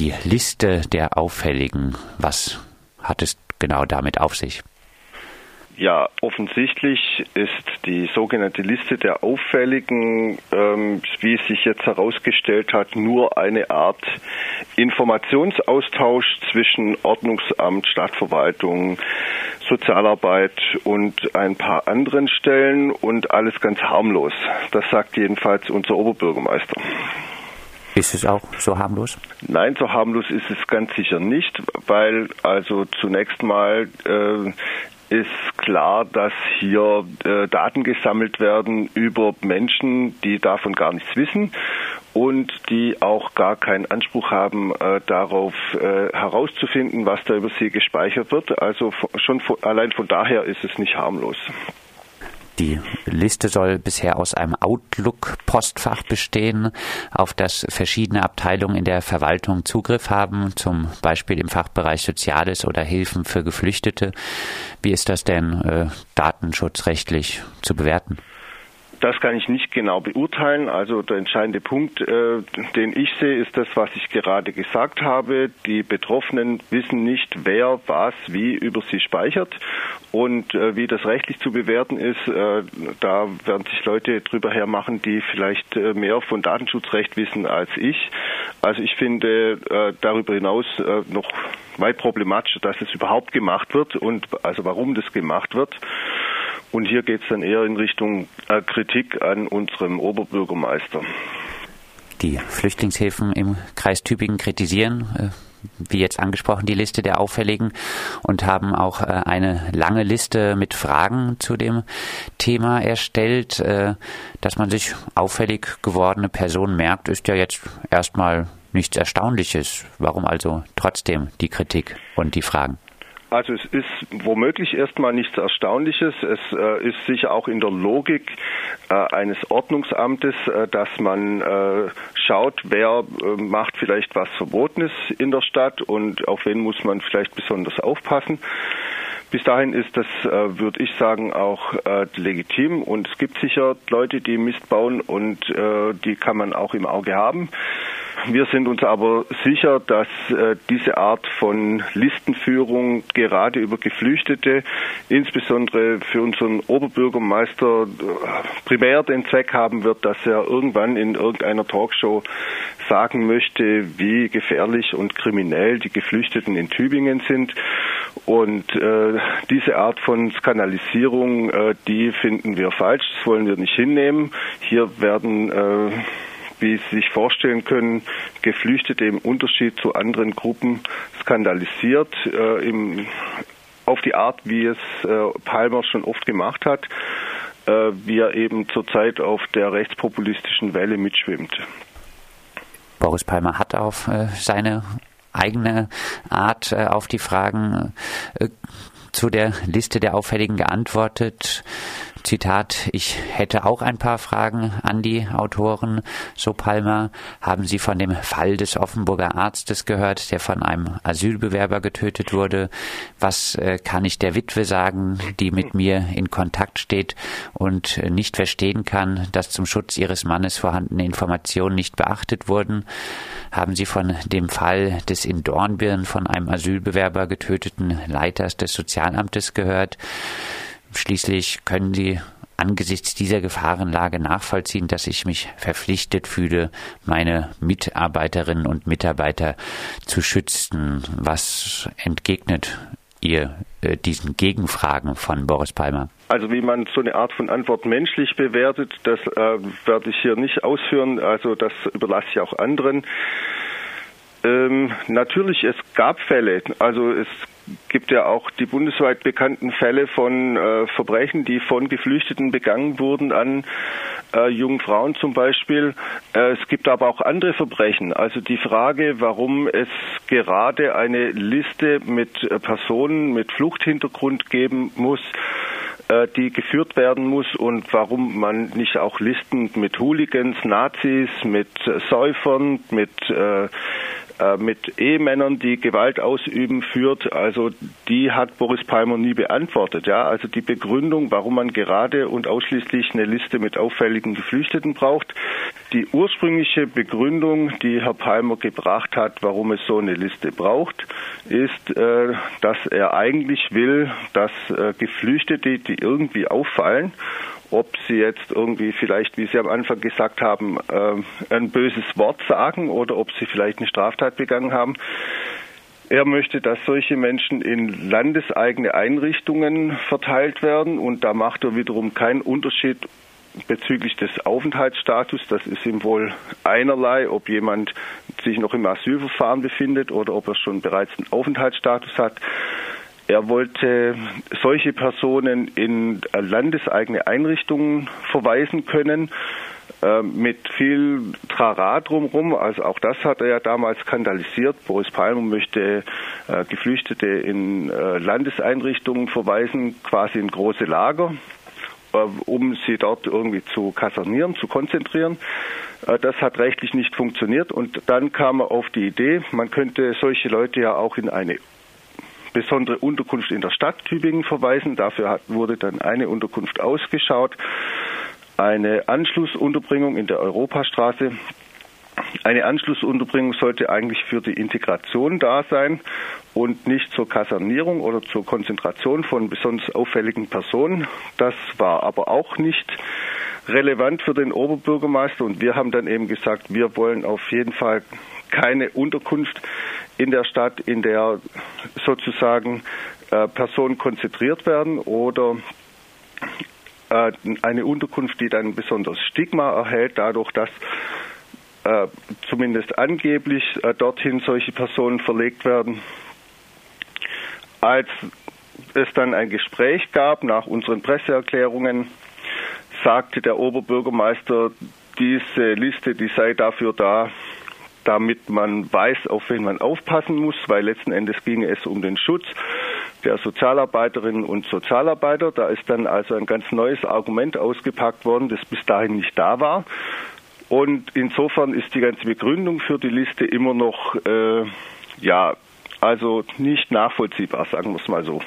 die Liste der Auffälligen. Was hat es genau damit auf sich? Ja, offensichtlich ist die sogenannte Liste der Auffälligen, ähm, wie es sich jetzt herausgestellt hat, nur eine Art Informationsaustausch zwischen Ordnungsamt, Stadtverwaltung, Sozialarbeit und ein paar anderen Stellen und alles ganz harmlos. Das sagt jedenfalls unser Oberbürgermeister. Ist es auch so harmlos? Nein, so harmlos ist es ganz sicher nicht, weil also zunächst mal äh, ist klar, dass hier äh, Daten gesammelt werden über Menschen, die davon gar nichts wissen und die auch gar keinen Anspruch haben, äh, darauf äh, herauszufinden, was da über sie gespeichert wird. Also schon von, allein von daher ist es nicht harmlos. Die Liste soll bisher aus einem Outlook-Postfach bestehen, auf das verschiedene Abteilungen in der Verwaltung Zugriff haben, zum Beispiel im Fachbereich Soziales oder Hilfen für Geflüchtete. Wie ist das denn äh, datenschutzrechtlich zu bewerten? Das kann ich nicht genau beurteilen. Also der entscheidende Punkt, äh, den ich sehe, ist das, was ich gerade gesagt habe. Die Betroffenen wissen nicht, wer was wie über sie speichert und äh, wie das rechtlich zu bewerten ist. Äh, da werden sich Leute drüber hermachen, die vielleicht äh, mehr von Datenschutzrecht wissen als ich. Also ich finde äh, darüber hinaus äh, noch weit problematischer, dass es überhaupt gemacht wird und also warum das gemacht wird. Und hier geht es dann eher in Richtung äh, Kritik an unserem Oberbürgermeister. Die Flüchtlingshilfen im Kreis Tübingen kritisieren, äh, wie jetzt angesprochen, die Liste der Auffälligen und haben auch äh, eine lange Liste mit Fragen zu dem Thema erstellt. Dass man sich auffällig gewordene Personen merkt, ist ja jetzt erstmal nichts Erstaunliches. Warum also trotzdem die Kritik und die Fragen? Also es ist womöglich erstmal nichts Erstaunliches. Es äh, ist sicher auch in der Logik äh, eines Ordnungsamtes, äh, dass man äh, schaut, wer äh, macht vielleicht was Verbotenes in der Stadt und auf wen muss man vielleicht besonders aufpassen. Bis dahin ist das, äh, würde ich sagen, auch legitim und es gibt sicher Leute, die Mist bauen und die kann man auch im Auge haben. Wir sind uns aber sicher, dass äh, diese Art von Listenführung gerade über Geflüchtete, insbesondere für unseren Oberbürgermeister, äh, primär den Zweck haben wird, dass er irgendwann in irgendeiner Talkshow sagen möchte, wie gefährlich und kriminell die Geflüchteten in Tübingen sind. Und äh, diese Art von Skandalisierung, äh, die finden wir falsch, das wollen wir nicht hinnehmen. Hier werden äh, wie Sie sich vorstellen können, Geflüchtete im Unterschied zu anderen Gruppen skandalisiert, äh, im, auf die Art, wie es äh, Palmer schon oft gemacht hat, äh, wie er eben zurzeit auf der rechtspopulistischen Welle mitschwimmt. Boris Palmer hat auf äh, seine eigene Art äh, auf die Fragen äh, zu der Liste der Auffälligen geantwortet. Zitat, ich hätte auch ein paar Fragen an die Autoren. So Palmer, haben Sie von dem Fall des Offenburger Arztes gehört, der von einem Asylbewerber getötet wurde? Was äh, kann ich der Witwe sagen, die mit mir in Kontakt steht und äh, nicht verstehen kann, dass zum Schutz ihres Mannes vorhandene Informationen nicht beachtet wurden? Haben Sie von dem Fall des in Dornbirn von einem Asylbewerber getöteten Leiters des Sozialamtes gehört? Schließlich können Sie angesichts dieser Gefahrenlage nachvollziehen, dass ich mich verpflichtet fühle, meine Mitarbeiterinnen und Mitarbeiter zu schützen. Was entgegnet ihr äh, diesen Gegenfragen von Boris Palmer? Also wie man so eine Art von Antwort menschlich bewertet, das äh, werde ich hier nicht ausführen. Also das überlasse ich auch anderen. Ähm, natürlich, es gab Fälle. Also es gibt ja auch die bundesweit bekannten Fälle von äh, Verbrechen, die von Geflüchteten begangen wurden an äh, jungen Frauen zum Beispiel. Äh, es gibt aber auch andere Verbrechen. Also die Frage, warum es gerade eine Liste mit äh, Personen mit Fluchthintergrund geben muss, äh, die geführt werden muss und warum man nicht auch Listen mit Hooligans, Nazis, mit äh, Säufern, mit mit Ehemännern, die Gewalt ausüben, führt. Also die hat Boris Palmer nie beantwortet. Ja, also die Begründung, warum man gerade und ausschließlich eine Liste mit auffälligen Geflüchteten braucht, Die ursprüngliche Begründung, die Herr Palmer gebracht hat, warum es so eine Liste braucht, ist, äh, dass er eigentlich will, dass äh, Geflüchtete, die irgendwie auffallen, ob sie jetzt irgendwie vielleicht, wie Sie am Anfang gesagt haben, äh, ein böses Wort sagen oder ob sie vielleicht eine Straftat begangen haben, er möchte, dass solche Menschen in landeseigene Einrichtungen verteilt werden und da macht er wiederum keinen Unterschied bezüglich des Aufenthaltsstatus. Das ist ihm wohl einerlei, ob jemand sich noch im Asylverfahren befindet oder ob er schon bereits einen Aufenthaltsstatus hat. Er wollte solche Personen in landeseigene Einrichtungen verweisen können äh, mit viel Trara drumherum. Also auch das hat er ja damals skandalisiert. Boris Palmer möchte äh, Geflüchtete in äh, Landeseinrichtungen verweisen, quasi in große Lager um sie dort irgendwie zu kasernieren, zu konzentrieren. Das hat rechtlich nicht funktioniert und dann kam er auf die Idee, man könnte solche Leute ja auch in eine besondere Unterkunft in der Stadt Tübingen verweisen. Dafür hat, wurde dann eine Unterkunft ausgeschaut eine Anschlussunterbringung in der Europastraße. Eine Anschlussunterbringung sollte eigentlich für die Integration da sein und nicht zur Kasernierung oder zur Konzentration von besonders auffälligen Personen. Das war aber auch nicht relevant für den Oberbürgermeister und wir haben dann eben gesagt, wir wollen auf jeden Fall keine Unterkunft in der Stadt, in der sozusagen äh, Personen konzentriert werden oder äh, eine Unterkunft, die dann ein besonderes Stigma erhält, dadurch, dass äh, zumindest angeblich äh, dorthin solche Personen verlegt werden. Als es dann ein Gespräch gab nach unseren Presseerklärungen, sagte der Oberbürgermeister, diese Liste, die sei dafür da, damit man weiß, auf wen man aufpassen muss, weil letzten Endes ginge es um den Schutz der Sozialarbeiterinnen und Sozialarbeiter. Da ist dann also ein ganz neues Argument ausgepackt worden, das bis dahin nicht da war. Und insofern ist die ganze Begründung für die Liste immer noch, äh, ja, also nicht nachvollziehbar, sagen wir es mal so.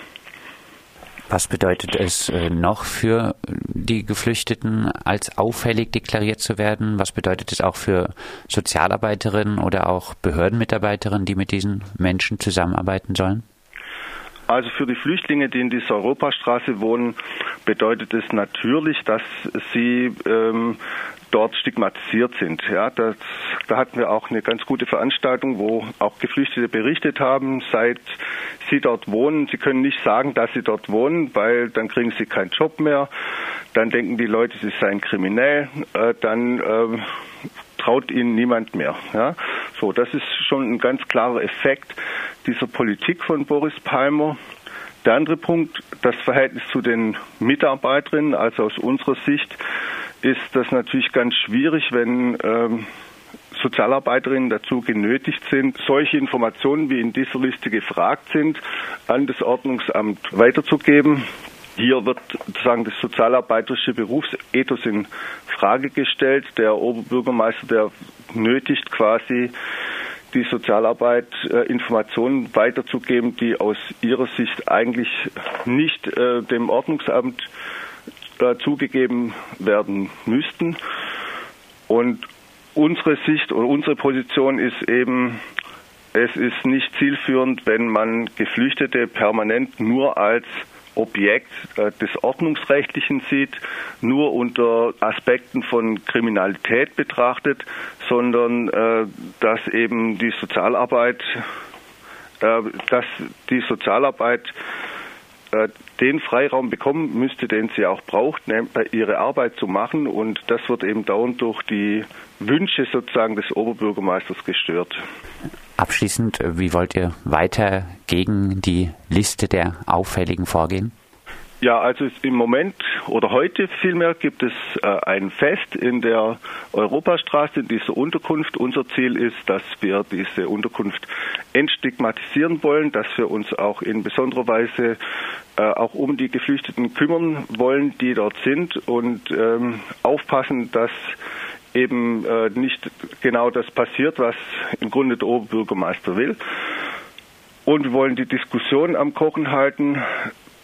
Was bedeutet es äh, noch für die Geflüchteten, als auffällig deklariert zu werden? Was bedeutet es auch für Sozialarbeiterinnen oder auch Behördenmitarbeiterinnen, die mit diesen Menschen zusammenarbeiten sollen? Also für die Flüchtlinge, die in dieser Europastraße wohnen, bedeutet es natürlich, dass sie ähm, dort stigmatisiert sind. Ja, das, da hatten wir auch eine ganz gute Veranstaltung, wo auch Geflüchtete berichtet haben, seit sie dort wohnen. Sie können nicht sagen, dass sie dort wohnen, weil dann kriegen sie keinen Job mehr. Dann denken die Leute, sie seien kriminell. Äh, dann äh, traut ihnen niemand mehr. Ja? So, das ist schon ein ganz klarer Effekt dieser Politik von Boris Palmer. Der andere Punkt, das Verhältnis zu den Mitarbeiterinnen, also aus unserer Sicht ist das natürlich ganz schwierig, wenn ähm, Sozialarbeiterinnen dazu genötigt sind, solche Informationen, wie in dieser Liste gefragt sind, an das Ordnungsamt weiterzugeben. Hier wird sozusagen das sozialarbeiterische Berufsethos in Frage gestellt. Der Oberbürgermeister, der nötigt quasi die Sozialarbeit äh, Informationen weiterzugeben, die aus ihrer Sicht eigentlich nicht äh, dem Ordnungsamt äh, zugegeben werden müssten. Und unsere Sicht oder unsere Position ist eben, es ist nicht zielführend, wenn man Geflüchtete permanent nur als Objekt äh, des Ordnungsrechtlichen sieht, nur unter Aspekten von Kriminalität betrachtet, sondern äh, dass eben die Sozialarbeit, äh, dass die Sozialarbeit äh, den Freiraum bekommen müsste, den sie auch braucht, ihre Arbeit zu machen. Und das wird eben dauernd durch die Wünsche sozusagen des Oberbürgermeisters gestört. Abschließend, wie wollt ihr weiter gegen die Liste der Auffälligen vorgehen? Ja, also im Moment oder heute vielmehr gibt es äh, ein Fest in der Europastraße, in dieser Unterkunft. Unser Ziel ist, dass wir diese Unterkunft entstigmatisieren wollen, dass wir uns auch in besonderer Weise äh, auch um die Geflüchteten kümmern wollen, die dort sind und ähm, aufpassen, dass eben äh, nicht genau das passiert, was im Grunde der Oberbürgermeister will. Und wir wollen die Diskussion am Kochen halten,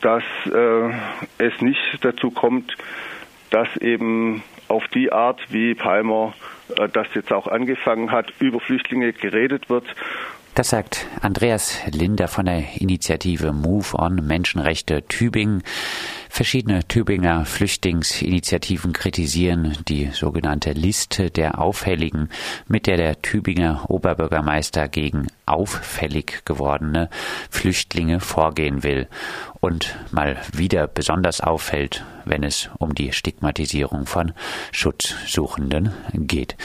dass äh, es nicht dazu kommt, dass eben auf die Art, wie Palmer äh, das jetzt auch angefangen hat, über Flüchtlinge geredet wird. Das sagt Andreas Linder von der Initiative Move on Menschenrechte Tübingen. Verschiedene Tübinger Flüchtlingsinitiativen kritisieren die sogenannte Liste der Auffälligen, mit der der Tübinger Oberbürgermeister gegen auffällig gewordene Flüchtlinge vorgehen will und mal wieder besonders auffällt, wenn es um die Stigmatisierung von Schutzsuchenden geht.